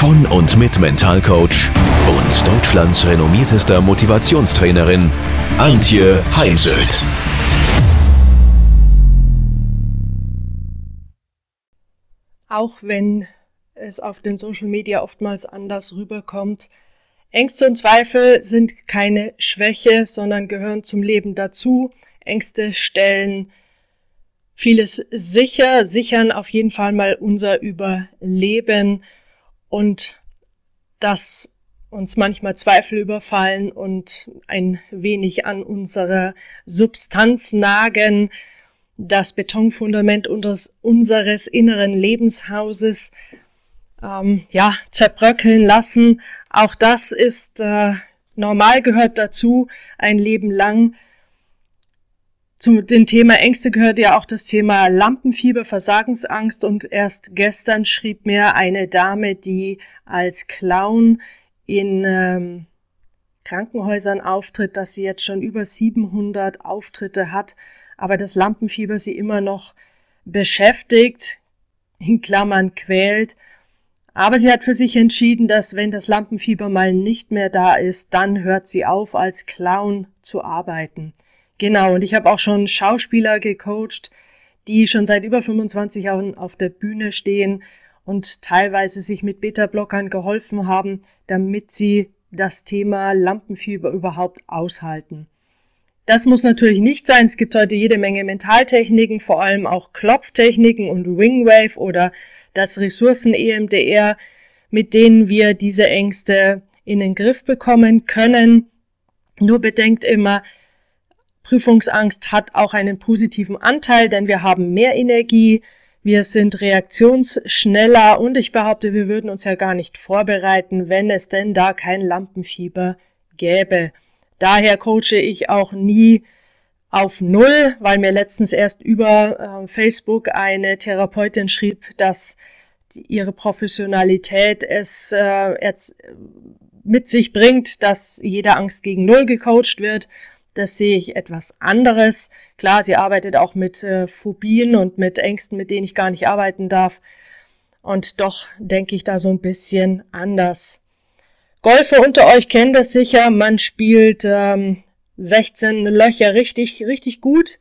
von und mit Mentalcoach und Deutschlands renommiertester Motivationstrainerin Antje Heimsöth. Auch wenn es auf den Social Media oftmals anders rüberkommt, Ängste und Zweifel sind keine Schwäche, sondern gehören zum Leben dazu. Ängste stellen vieles sicher, sichern auf jeden Fall mal unser Überleben und dass uns manchmal Zweifel überfallen und ein wenig an unserer Substanz nagen, das Betonfundament unseres, unseres inneren Lebenshauses ähm, ja zerbröckeln lassen. Auch das ist äh, normal gehört dazu, ein Leben lang zu dem Thema Ängste gehört ja auch das Thema Lampenfieber, Versagensangst und erst gestern schrieb mir eine Dame, die als Clown in ähm, Krankenhäusern auftritt, dass sie jetzt schon über 700 Auftritte hat, aber das Lampenfieber sie immer noch beschäftigt, in Klammern quält. Aber sie hat für sich entschieden, dass wenn das Lampenfieber mal nicht mehr da ist, dann hört sie auf, als Clown zu arbeiten. Genau, und ich habe auch schon Schauspieler gecoacht, die schon seit über 25 Jahren auf der Bühne stehen und teilweise sich mit Beta-Blockern geholfen haben, damit sie das Thema Lampenfieber überhaupt aushalten. Das muss natürlich nicht sein. Es gibt heute jede Menge Mentaltechniken, vor allem auch Klopftechniken und Wingwave oder das Ressourcen-EMDR, mit denen wir diese Ängste in den Griff bekommen können. Nur bedenkt immer, Prüfungsangst hat auch einen positiven Anteil, denn wir haben mehr Energie, wir sind reaktionsschneller und ich behaupte, wir würden uns ja gar nicht vorbereiten, wenn es denn da kein Lampenfieber gäbe. Daher coache ich auch nie auf Null, weil mir letztens erst über äh, Facebook eine Therapeutin schrieb, dass ihre Professionalität es äh, mit sich bringt, dass jeder Angst gegen Null gecoacht wird das sehe ich etwas anderes. Klar, sie arbeitet auch mit äh, Phobien und mit Ängsten, mit denen ich gar nicht arbeiten darf. Und doch denke ich da so ein bisschen anders. Golfer unter euch kennen das sicher. Man spielt ähm, 16 Löcher richtig, richtig gut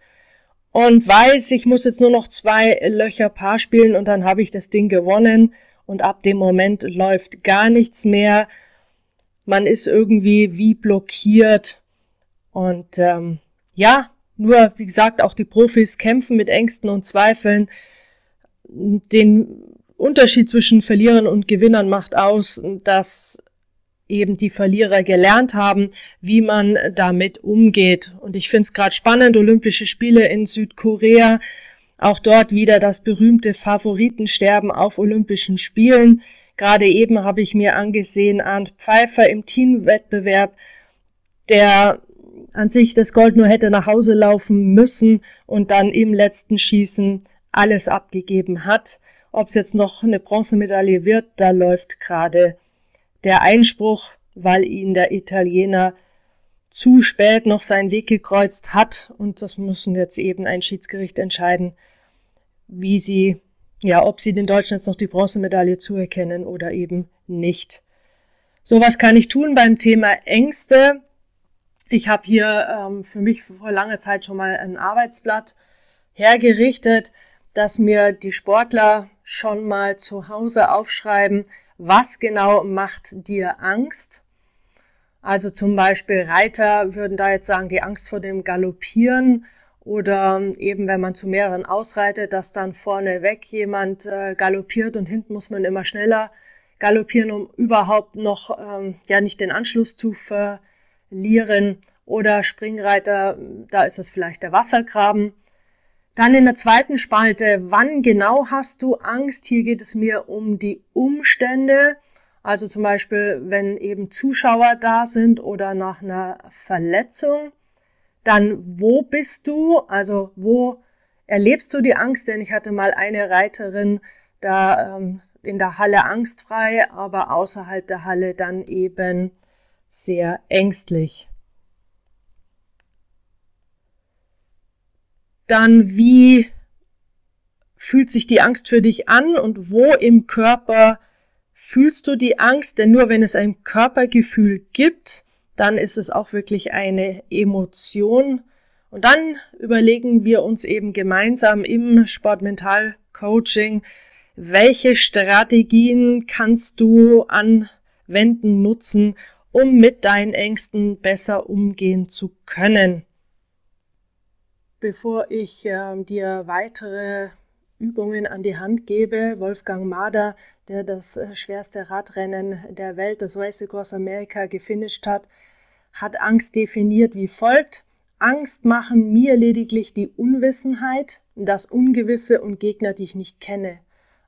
und weiß, ich muss jetzt nur noch zwei Löcher Paar spielen und dann habe ich das Ding gewonnen und ab dem Moment läuft gar nichts mehr. Man ist irgendwie wie blockiert und ähm, ja, nur wie gesagt, auch die Profis kämpfen mit Ängsten und Zweifeln. Den Unterschied zwischen Verlierern und Gewinnern macht aus, dass eben die Verlierer gelernt haben, wie man damit umgeht. Und ich finde es gerade spannend, Olympische Spiele in Südkorea, auch dort wieder das berühmte Favoritensterben auf Olympischen Spielen. Gerade eben habe ich mir angesehen, Arndt Pfeiffer im Teamwettbewerb, der an sich das Gold nur hätte nach Hause laufen müssen und dann im letzten Schießen alles abgegeben hat. Ob es jetzt noch eine Bronzemedaille wird, da läuft gerade der Einspruch, weil ihn der Italiener zu spät noch seinen Weg gekreuzt hat und das müssen jetzt eben ein Schiedsgericht entscheiden, wie sie, ja, ob sie den Deutschen jetzt noch die Bronzemedaille zuerkennen oder eben nicht. So was kann ich tun beim Thema Ängste. Ich habe hier ähm, für mich vor langer Zeit schon mal ein Arbeitsblatt hergerichtet, dass mir die Sportler schon mal zu Hause aufschreiben, was genau macht dir Angst. Also zum Beispiel Reiter würden da jetzt sagen, die Angst vor dem Galoppieren oder eben wenn man zu mehreren ausreitet, dass dann vorne weg jemand äh, galoppiert und hinten muss man immer schneller galoppieren, um überhaupt noch ähm, ja nicht den Anschluss zu ver Lieren oder Springreiter, da ist es vielleicht der Wassergraben. Dann in der zweiten Spalte, wann genau hast du Angst? Hier geht es mir um die Umstände. Also zum Beispiel, wenn eben Zuschauer da sind oder nach einer Verletzung, dann wo bist du? Also wo erlebst du die Angst? Denn ich hatte mal eine Reiterin da ähm, in der Halle angstfrei, aber außerhalb der Halle dann eben sehr ängstlich. Dann wie fühlt sich die Angst für dich an und wo im Körper fühlst du die Angst? Denn nur wenn es ein Körpergefühl gibt, dann ist es auch wirklich eine Emotion. Und dann überlegen wir uns eben gemeinsam im Sportmental Coaching, welche Strategien kannst du anwenden, nutzen, um mit deinen Ängsten besser umgehen zu können. Bevor ich äh, dir weitere Übungen an die Hand gebe, Wolfgang Mader, der das äh, schwerste Radrennen der Welt, das Race Across America, gefinisht hat, hat Angst definiert wie folgt. Angst machen mir lediglich die Unwissenheit, das Ungewisse und Gegner, die ich nicht kenne.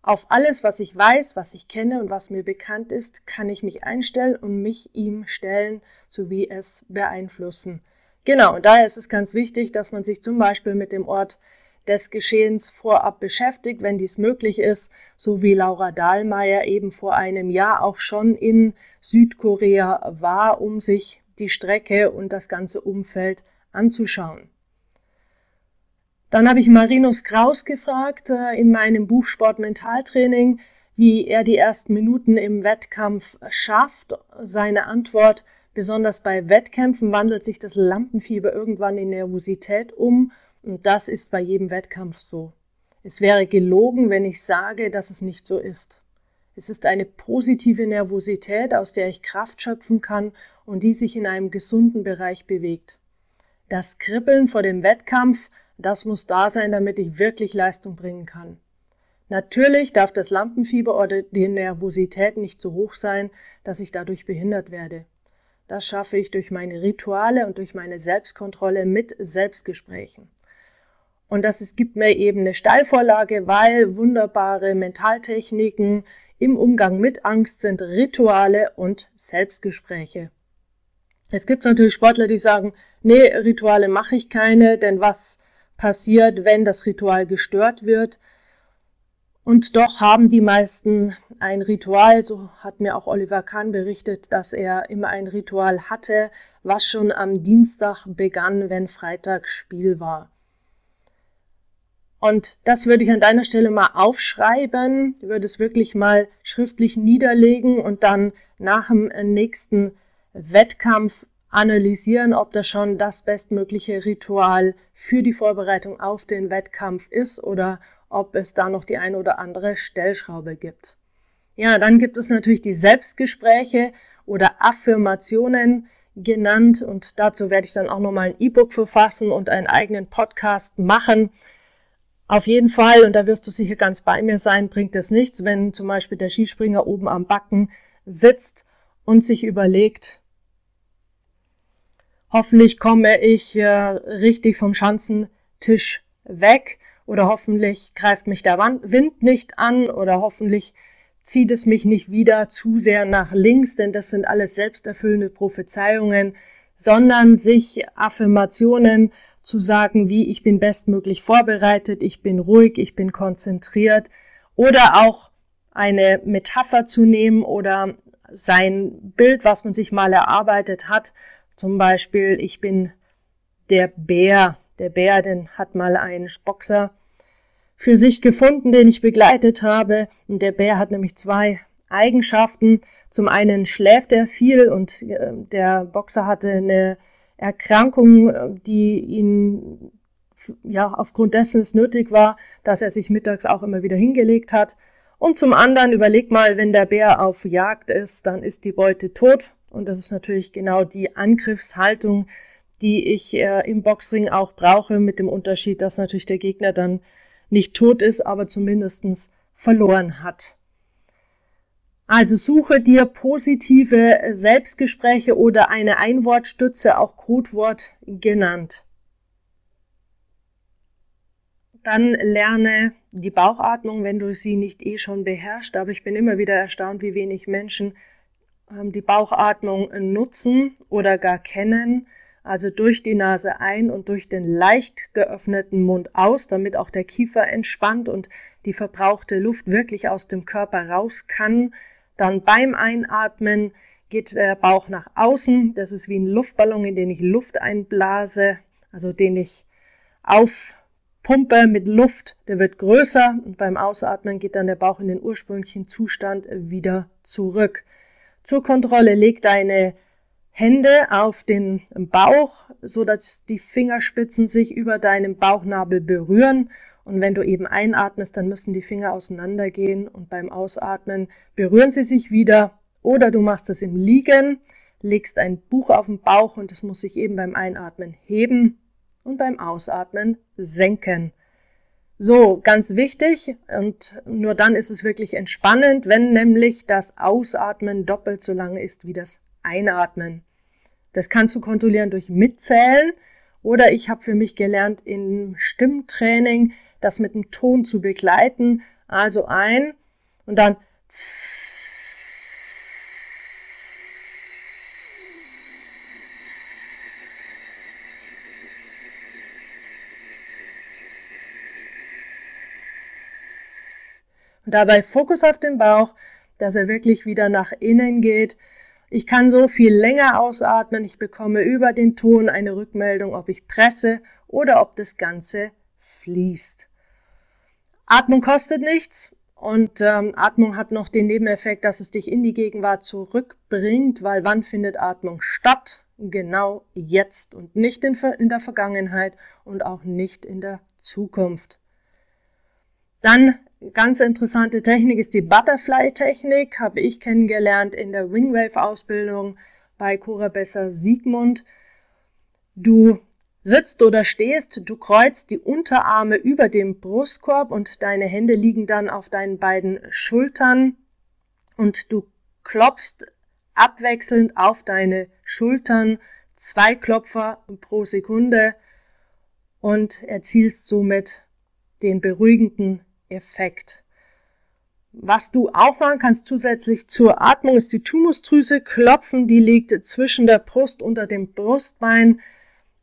Auf alles, was ich weiß, was ich kenne und was mir bekannt ist, kann ich mich einstellen und mich ihm stellen, sowie es beeinflussen. Genau, und daher ist es ganz wichtig, dass man sich zum Beispiel mit dem Ort des Geschehens vorab beschäftigt, wenn dies möglich ist, so wie Laura Dahlmeier eben vor einem Jahr auch schon in Südkorea war, um sich die Strecke und das ganze Umfeld anzuschauen. Dann habe ich Marinus Kraus gefragt äh, in meinem Buch Sport Mentaltraining, wie er die ersten Minuten im Wettkampf schafft. Seine Antwort Besonders bei Wettkämpfen wandelt sich das Lampenfieber irgendwann in Nervosität um und das ist bei jedem Wettkampf so. Es wäre gelogen, wenn ich sage, dass es nicht so ist. Es ist eine positive Nervosität, aus der ich Kraft schöpfen kann und die sich in einem gesunden Bereich bewegt. Das Kribbeln vor dem Wettkampf, das muss da sein, damit ich wirklich Leistung bringen kann. Natürlich darf das Lampenfieber oder die Nervosität nicht so hoch sein, dass ich dadurch behindert werde. Das schaffe ich durch meine Rituale und durch meine Selbstkontrolle mit Selbstgesprächen. Und das ist, gibt mir eben eine Steilvorlage, weil wunderbare Mentaltechniken im Umgang mit Angst sind Rituale und Selbstgespräche. Es gibt natürlich Sportler, die sagen, nee, Rituale mache ich keine, denn was passiert, wenn das Ritual gestört wird? Und doch haben die meisten ein Ritual, so hat mir auch Oliver Kahn berichtet, dass er immer ein Ritual hatte, was schon am Dienstag begann, wenn Freitag Spiel war. Und das würde ich an deiner Stelle mal aufschreiben, würde es wirklich mal schriftlich niederlegen und dann nach dem nächsten Wettkampf analysieren, ob das schon das bestmögliche Ritual für die Vorbereitung auf den Wettkampf ist oder ob es da noch die eine oder andere Stellschraube gibt. Ja, dann gibt es natürlich die Selbstgespräche oder Affirmationen genannt und dazu werde ich dann auch nochmal ein E-Book verfassen und einen eigenen Podcast machen. Auf jeden Fall, und da wirst du sicher ganz bei mir sein, bringt es nichts, wenn zum Beispiel der Skispringer oben am Backen sitzt und sich überlegt, hoffentlich komme ich äh, richtig vom Schanzentisch weg oder hoffentlich greift mich der Wind nicht an oder hoffentlich zieht es mich nicht wieder zu sehr nach links, denn das sind alles selbsterfüllende Prophezeiungen, sondern sich Affirmationen zu sagen, wie ich bin bestmöglich vorbereitet, ich bin ruhig, ich bin konzentriert oder auch eine Metapher zu nehmen oder sein Bild, was man sich mal erarbeitet hat, zum Beispiel ich bin der Bär, der Bär, den hat mal ein Boxer für sich gefunden, den ich begleitet habe. Und der Bär hat nämlich zwei Eigenschaften. Zum einen schläft er viel und äh, der Boxer hatte eine Erkrankung, die ihn ja aufgrund dessen es nötig war, dass er sich mittags auch immer wieder hingelegt hat. Und zum anderen überleg mal, wenn der Bär auf Jagd ist, dann ist die Beute tot. Und das ist natürlich genau die Angriffshaltung, die ich äh, im Boxring auch brauche, mit dem Unterschied, dass natürlich der Gegner dann nicht tot ist, aber zumindestens verloren hat. Also suche dir positive Selbstgespräche oder eine Einwortstütze, auch Codewort genannt. Dann lerne die Bauchatmung, wenn du sie nicht eh schon beherrschst. Aber ich bin immer wieder erstaunt, wie wenig Menschen die Bauchatmung nutzen oder gar kennen. Also durch die Nase ein und durch den leicht geöffneten Mund aus, damit auch der Kiefer entspannt und die verbrauchte Luft wirklich aus dem Körper raus kann. Dann beim Einatmen geht der Bauch nach außen. Das ist wie ein Luftballon, in den ich Luft einblase, also den ich aufpumpe mit Luft. Der wird größer und beim Ausatmen geht dann der Bauch in den ursprünglichen Zustand wieder zurück. Zur Kontrolle leg deine Hände auf den Bauch, so dass die Fingerspitzen sich über deinem Bauchnabel berühren. Und wenn du eben einatmest, dann müssen die Finger auseinandergehen und beim Ausatmen berühren sie sich wieder oder du machst es im Liegen, legst ein Buch auf den Bauch und es muss sich eben beim Einatmen heben und beim Ausatmen senken. So, ganz wichtig, und nur dann ist es wirklich entspannend, wenn nämlich das Ausatmen doppelt so lang ist wie das Einatmen. Das kannst du kontrollieren durch Mitzählen oder ich habe für mich gelernt, im Stimmtraining das mit dem Ton zu begleiten. Also ein und dann Und dabei Fokus auf den Bauch, dass er wirklich wieder nach innen geht. Ich kann so viel länger ausatmen. Ich bekomme über den Ton eine Rückmeldung, ob ich presse oder ob das Ganze fließt. Atmung kostet nichts und ähm, Atmung hat noch den Nebeneffekt, dass es dich in die Gegenwart zurückbringt, weil wann findet Atmung statt? Genau jetzt und nicht in, in der Vergangenheit und auch nicht in der Zukunft. Dann ganz interessante Technik ist die Butterfly-Technik, habe ich kennengelernt in der Wingwave-Ausbildung bei Cora Besser Siegmund. Du sitzt oder stehst, du kreuzt die Unterarme über dem Brustkorb und deine Hände liegen dann auf deinen beiden Schultern und du klopfst abwechselnd auf deine Schultern zwei Klopfer pro Sekunde und erzielst somit den beruhigenden Effekt. Was du auch machen kannst zusätzlich zur Atmung ist die Tumusdrüse klopfen, die liegt zwischen der Brust unter dem Brustbein.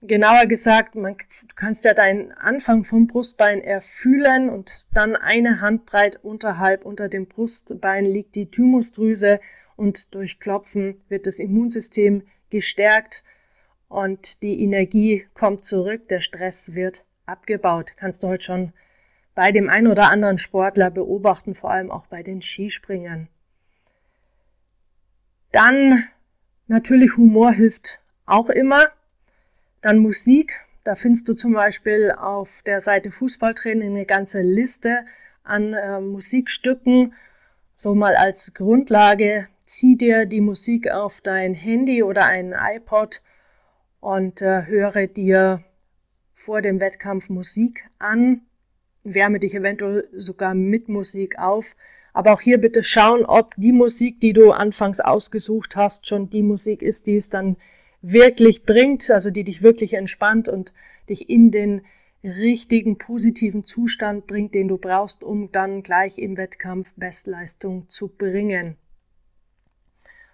Genauer gesagt, man, du kannst ja deinen Anfang vom Brustbein erfühlen und dann eine Handbreit unterhalb unter dem Brustbein liegt die Thymusdrüse und durch Klopfen wird das Immunsystem gestärkt und die Energie kommt zurück, der Stress wird abgebaut. Kannst du heute schon bei dem einen oder anderen Sportler beobachten, vor allem auch bei den Skispringern. Dann natürlich Humor hilft auch immer. Dann Musik. Da findest du zum Beispiel auf der Seite Fußballtraining eine ganze Liste an äh, Musikstücken. So mal als Grundlage. Zieh dir die Musik auf dein Handy oder einen iPod und äh, höre dir vor dem Wettkampf Musik an wärme dich eventuell sogar mit Musik auf. Aber auch hier bitte schauen, ob die Musik, die du anfangs ausgesucht hast, schon die Musik ist, die es dann wirklich bringt, also die dich wirklich entspannt und dich in den richtigen positiven Zustand bringt, den du brauchst, um dann gleich im Wettkampf Bestleistung zu bringen.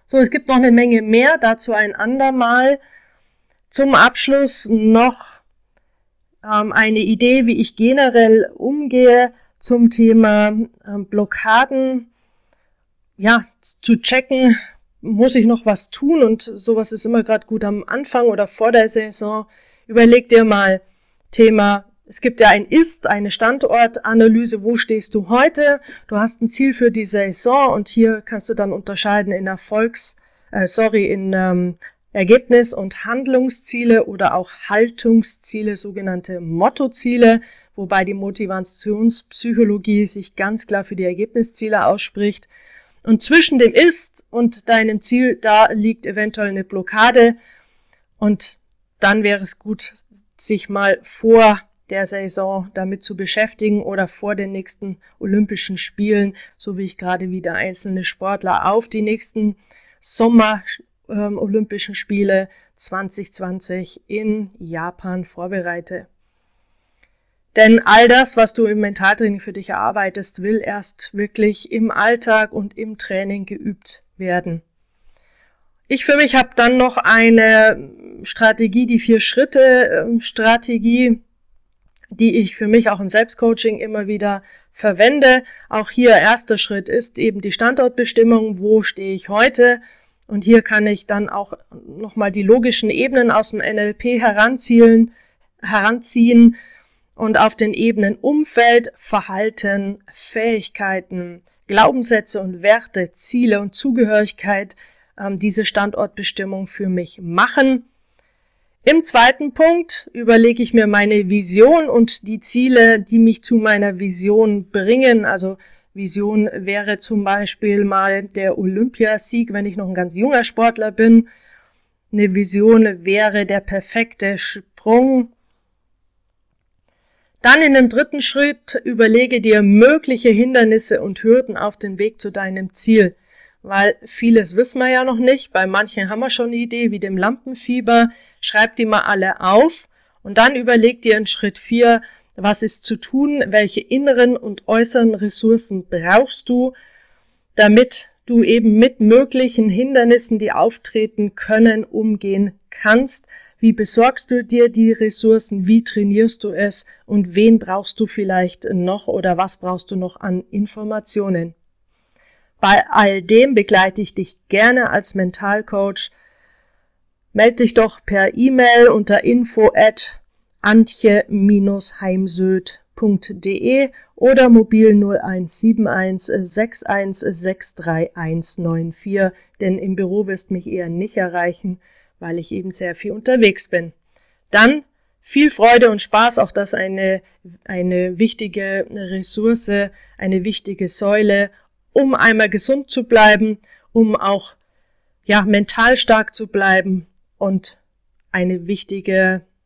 So, es gibt noch eine Menge mehr, dazu ein andermal. Zum Abschluss noch ähm, eine Idee, wie ich generell umgehe zum Thema ähm, Blockaden. Ja, zu checken, muss ich noch was tun und sowas ist immer gerade gut am Anfang oder vor der Saison. Überleg dir mal Thema es gibt ja ein Ist, eine Standortanalyse, wo stehst du heute? Du hast ein Ziel für die Saison und hier kannst du dann unterscheiden in Erfolgs, äh, sorry, in ähm, Ergebnis- und Handlungsziele oder auch Haltungsziele, sogenannte Mottoziele, wobei die Motivationspsychologie sich ganz klar für die Ergebnisziele ausspricht. Und zwischen dem Ist und deinem Ziel, da liegt eventuell eine Blockade. Und dann wäre es gut, sich mal vor der Saison damit zu beschäftigen oder vor den nächsten Olympischen Spielen, so wie ich gerade wieder einzelne Sportler auf die nächsten Sommer ähm, Olympischen Spiele 2020 in Japan vorbereite. Denn all das, was du im Mentaltraining für dich erarbeitest, will erst wirklich im Alltag und im Training geübt werden. Ich für mich habe dann noch eine Strategie, die Vier-Schritte-Strategie, ähm, die ich für mich auch im Selbstcoaching immer wieder verwende. Auch hier erster Schritt ist eben die Standortbestimmung. Wo stehe ich heute? Und hier kann ich dann auch nochmal die logischen Ebenen aus dem NLP heranziehen, heranziehen und auf den Ebenen Umfeld, Verhalten, Fähigkeiten, Glaubenssätze und Werte, Ziele und Zugehörigkeit ähm, diese Standortbestimmung für mich machen. Im zweiten Punkt überlege ich mir meine Vision und die Ziele, die mich zu meiner Vision bringen. Also Vision wäre zum Beispiel mal der Olympiasieg, wenn ich noch ein ganz junger Sportler bin. Eine Vision wäre der perfekte Sprung. Dann in dem dritten Schritt überlege dir mögliche Hindernisse und Hürden auf dem Weg zu deinem Ziel weil vieles wissen wir ja noch nicht. Bei manchen haben wir schon eine Idee, wie dem Lampenfieber. Schreib die mal alle auf und dann überleg dir in Schritt vier, was ist zu tun, welche inneren und äußeren Ressourcen brauchst du, damit du eben mit möglichen Hindernissen, die auftreten können, umgehen kannst. Wie besorgst du dir die Ressourcen? Wie trainierst du es? Und wen brauchst du vielleicht noch oder was brauchst du noch an Informationen? Bei all dem begleite ich dich gerne als Mentalcoach. Meld dich doch per E-Mail unter info at antje-heimsöd.de oder mobil 0171 6163194, denn im Büro wirst mich eher nicht erreichen, weil ich eben sehr viel unterwegs bin. Dann viel Freude und Spaß, auch das eine, eine wichtige Ressource, eine wichtige Säule um einmal gesund zu bleiben, um auch ja mental stark zu bleiben und eine wichtige,